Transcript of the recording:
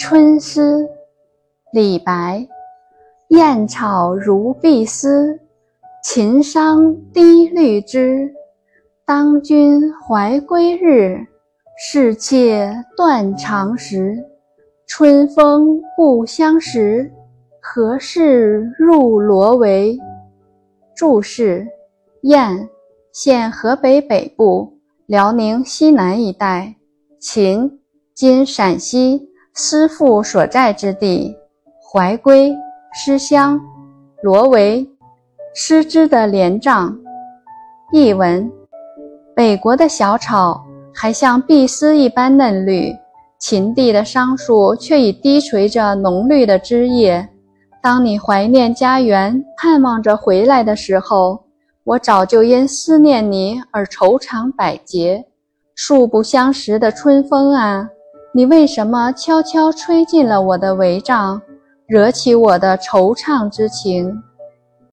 春思，李白。燕草如碧丝，秦桑低绿枝。当君怀归日，是妾断肠时。春风不相识，何事入罗帷？注释：燕，现河北北部、辽宁西南一带。秦，今陕西。思父所在之地，怀归思乡，罗帷丝织的帘帐。译文：北国的小草还像碧丝一般嫩绿，秦地的桑树却已低垂着浓绿的枝叶。当你怀念家园，盼望着回来的时候，我早就因思念你而愁肠百结。素不相识的春风啊！你为什么悄悄吹进了我的帷帐，惹起我的惆怅之情？